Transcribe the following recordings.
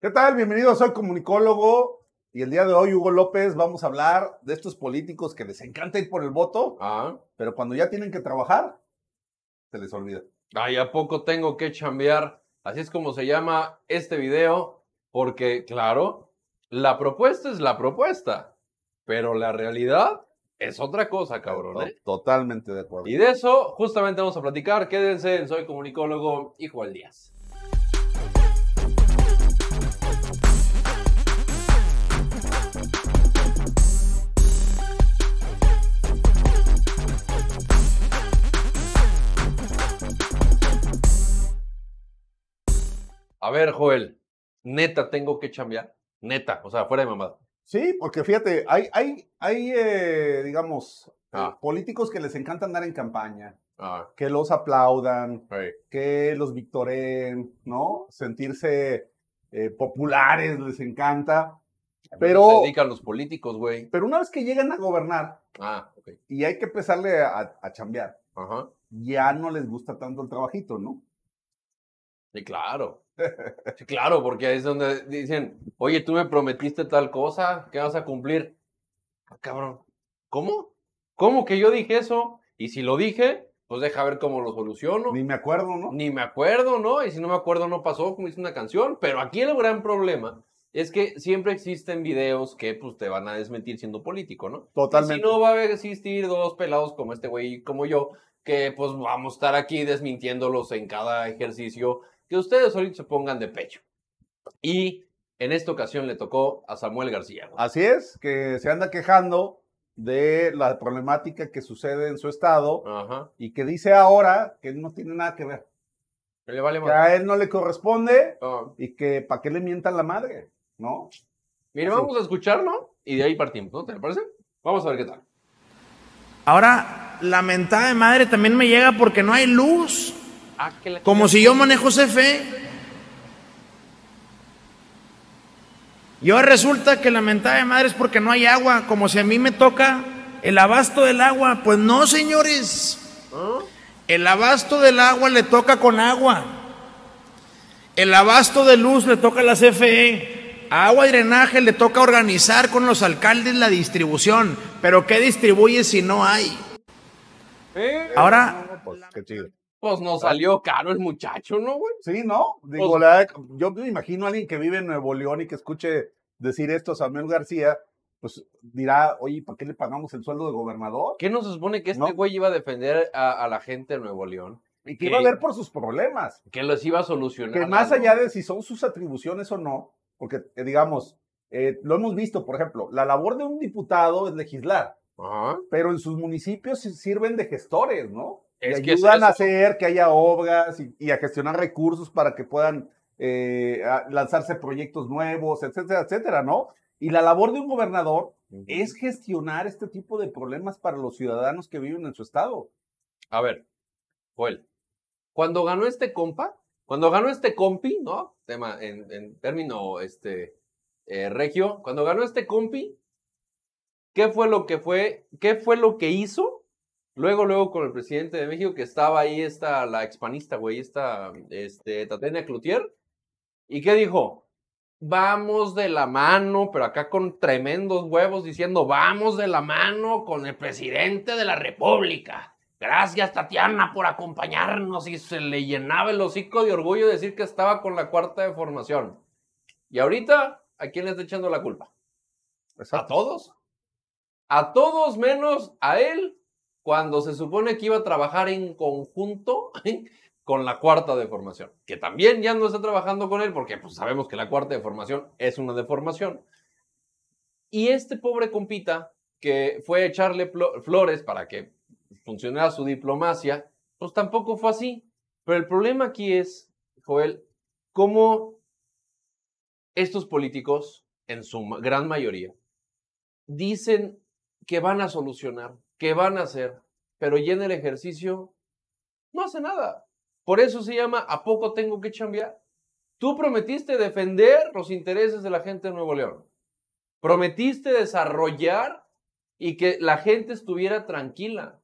¿Qué tal? Bienvenido, soy comunicólogo y el día de hoy, Hugo López, vamos a hablar de estos políticos que les encanta ir por el voto, Ah, pero cuando ya tienen que trabajar, se les olvida. ay, ¿a poco tengo que chambear? Así es como se llama este video, porque, claro, la propuesta es la propuesta, pero la realidad es otra cosa, cabrón. ¿eh? To- Totalmente de acuerdo. Y de eso justamente vamos a platicar. Quédense en Soy Comunicólogo y Juan Díaz. A ver, Joel, neta tengo que chambear. Neta, o sea, fuera de mamada. Sí, porque fíjate, hay, hay, hay eh, digamos, Ah. eh, políticos que les encanta andar en campaña, Ah, que los aplaudan, hey. que los victoreen, ¿no? Sentirse eh, populares, les encanta. Pero- Se dedican los políticos, güey. Pero una vez que llegan a gobernar Ah, y hay que empezarle a, a chambear, Ajá. ya no les gusta tanto el trabajito, ¿no? Sí, claro. Sí, claro, porque ahí es donde dicen, oye, tú me prometiste tal cosa, ¿qué vas a cumplir? Ah, cabrón, ¿cómo? ¿Cómo que yo dije eso? Y si lo dije, pues deja ver cómo lo soluciono. Ni me acuerdo, ¿no? Ni me acuerdo, ¿no? Y si no me acuerdo, no pasó, como dice una canción. Pero aquí el gran problema es que siempre existen videos que pues te van a desmentir siendo político, ¿no? Totalmente. Y si no va a existir dos pelados como este güey y como yo, que pues vamos a estar aquí desmintiéndolos en cada ejercicio, que ustedes ahorita se pongan de pecho. Y en esta ocasión le tocó a Samuel García. güey. Así es, que se anda quejando de la problemática que sucede en su estado Ajá. y que dice ahora que no tiene nada que ver, Le vale que más. a él no le corresponde Ah, y que para qué le mientan la madre, ¿no? mire, Sí. vamos a escucharlo y de ahí partimos, ¿no? ¿Te parece? Vamos a ver qué tal. Ahora, la mentada de madre también me llega porque no hay luz. Ah, Como si yo manejo CFE. Yo resulta que la mentada de madre es porque no hay agua, como si a mí me toca el abasto del agua. Pues no, señores. El abasto del agua le toca con agua. El abasto de luz le toca a la CFE. Agua y drenaje le toca organizar con los alcaldes la distribución. Pero ¿qué distribuye si no hay? ¿Eh? Ahora, pues qué chido. Pues nos salió caro el muchacho, ¿no, güey? Sí, ¿no? Digo, Pues- la- yo me imagino a alguien que vive en Nuevo León y que escuche decir esto a Samuel García, pues dirá, oye, ¿para qué le pagamos el sueldo de gobernador? ¿Qué nos supone que este No. güey iba a defender a, a la gente de Nuevo León? Y que ¿Qué? iba a ver por sus problemas. Que los iba a solucionar. Que más allá de si son sus atribuciones o no, porque eh, digamos, eh, lo hemos visto, por ejemplo, la labor de un diputado es legislar, Ajá. pero en sus municipios sirven de gestores, ¿no? Es que es ayudan a hacer que haya obras y, y a gestionar recursos para que puedan eh, lanzarse proyectos nuevos, etcétera, etcétera, ¿no? Y la labor de un gobernador es gestionar este tipo de problemas para los ciudadanos que viven en su estado. A ver, Joel. Cuando ganó este compa, cuando ganó este compi, ¿no? Tema en, en término este, eh, regio, cuando ganó este compi, ¿qué fue lo que fue, qué fue lo que hizo? Luego, luego con el presidente de México, que estaba ahí esta, la expanista, güey, esta, este, Tatiana Cloutier. ¿Y qué dijo? Vamos de la mano, pero acá con tremendos huevos diciendo, vamos de la mano con el presidente de la República. Gracias, Tatiana, por acompañarnos. Y se le llenaba el hocico de orgullo decir que estaba con la cuarta de formación. Y ahorita, ¿a quién le está echando la culpa? ¿A todos? A todos menos a él, cuando se supone que iba a trabajar en conjunto con la cuarta de formación. Que también ya no está trabajando con él, porque pues, sabemos que la cuarta de formación es una deformación. Y este pobre compita, que fue a echarle flores para que funcionara su diplomacia, pues tampoco fue así. Pero el problema aquí es, Joel, cómo estos políticos, en su gran mayoría, dicen que van a solucionar, que van a hacer, pero ya en el ejercicio no hace nada. Por eso se llama ¿A poco tengo que chambear? Tú prometiste defender los intereses de la gente de Nuevo León. Prometiste desarrollar y que la gente estuviera tranquila.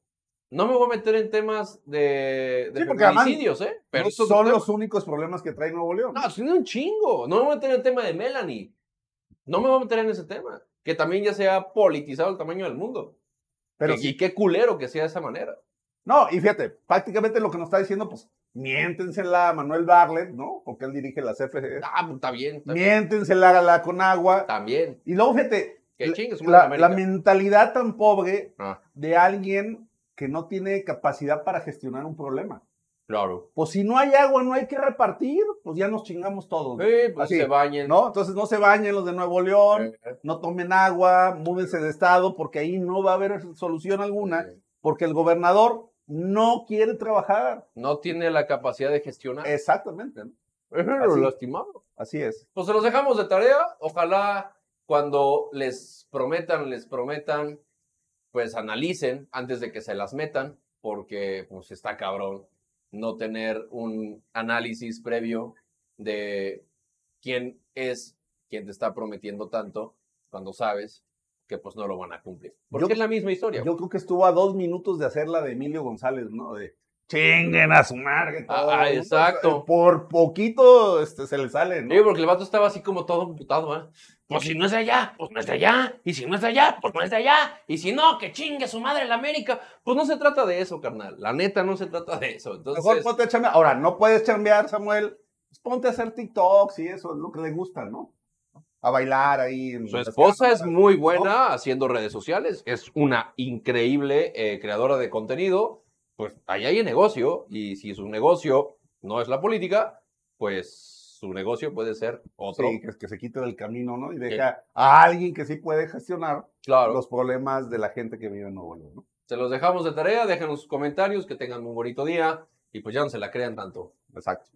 No me voy a meter en temas de, de Sí, feminicidios, ¿eh? Pero son los únicos problemas que trae Nuevo León. No, tiene un chingo. No me voy a meter en el tema de Melanie. No me voy a meter en ese tema. Que también ya se ha politizado el tamaño del mundo. pero y, sí. y qué culero que sea de esa manera. No, y fíjate, prácticamente lo que nos está diciendo, pues, miéntensela a Manuel Barlet, ¿no? Porque él dirige la CFE. Ah, pues está bien. Está, bien, Miéntensela a la Conagua. también. Y luego, fíjate, Que la- la mentalidad tan pobre Ah, de alguien que no tiene capacidad para gestionar un problema. Claro. Pues si no hay agua, no hay que repartir, pues ya nos chingamos todos. Sí, pues Así, se bañen. ¿No? Entonces no se bañen los de Nuevo León, Eh, no tomen agua, múdense de estado, porque ahí no va a haber solución alguna, porque el gobernador no quiere trabajar. No tiene la capacidad de gestionar. Exactamente, ¿no? Es lo lastimado. Así es. Pues se los dejamos de tarea. Ojalá cuando les prometan, les prometan, pues analicen antes de que se las metan, porque pues está cabrón no tener un análisis previo de quién es quien te está prometiendo tanto cuando sabes que pues no lo van a cumplir. Porque Yo- es la misma historia. Yo creo que estuvo a dos minutos de hacer la de Emilio González, ¿no? De chinguen a su madre. Ah, ah, exacto. Por poquito este, se le sale, ¿no? Sí, porque el vato estaba así como todo emputado, ¿eh? Pues si no es de allá, pues no es de allá. Y si no es de allá, pues no es de allá. Y si no, que chingue su madre la América. Pues no se trata de eso, carnal. La neta no se trata de eso. Mejor ponte a chambear. Ahora, no puedes chambear, Samuel. Pues ponte a hacer TikToks y eso es lo que le gusta, ¿no? A bailar ahí. en su esposa es cámaras, muy ¿no? buena haciendo redes sociales. Es una increíble eh, creadora de contenido. Pues ahí hay negocio. Y si su negocio no es la política, pues su negocio puede ser otro. Sí, que, que se quite del camino, ¿no? Y deja a alguien que sí puede gestionar claro. los problemas de la gente que vive en Nuevo León, ¿no? Se los dejamos de tarea. Déjenos sus comentarios. Que tengan un bonito día. Y pues ya no se la crean tanto. Exacto.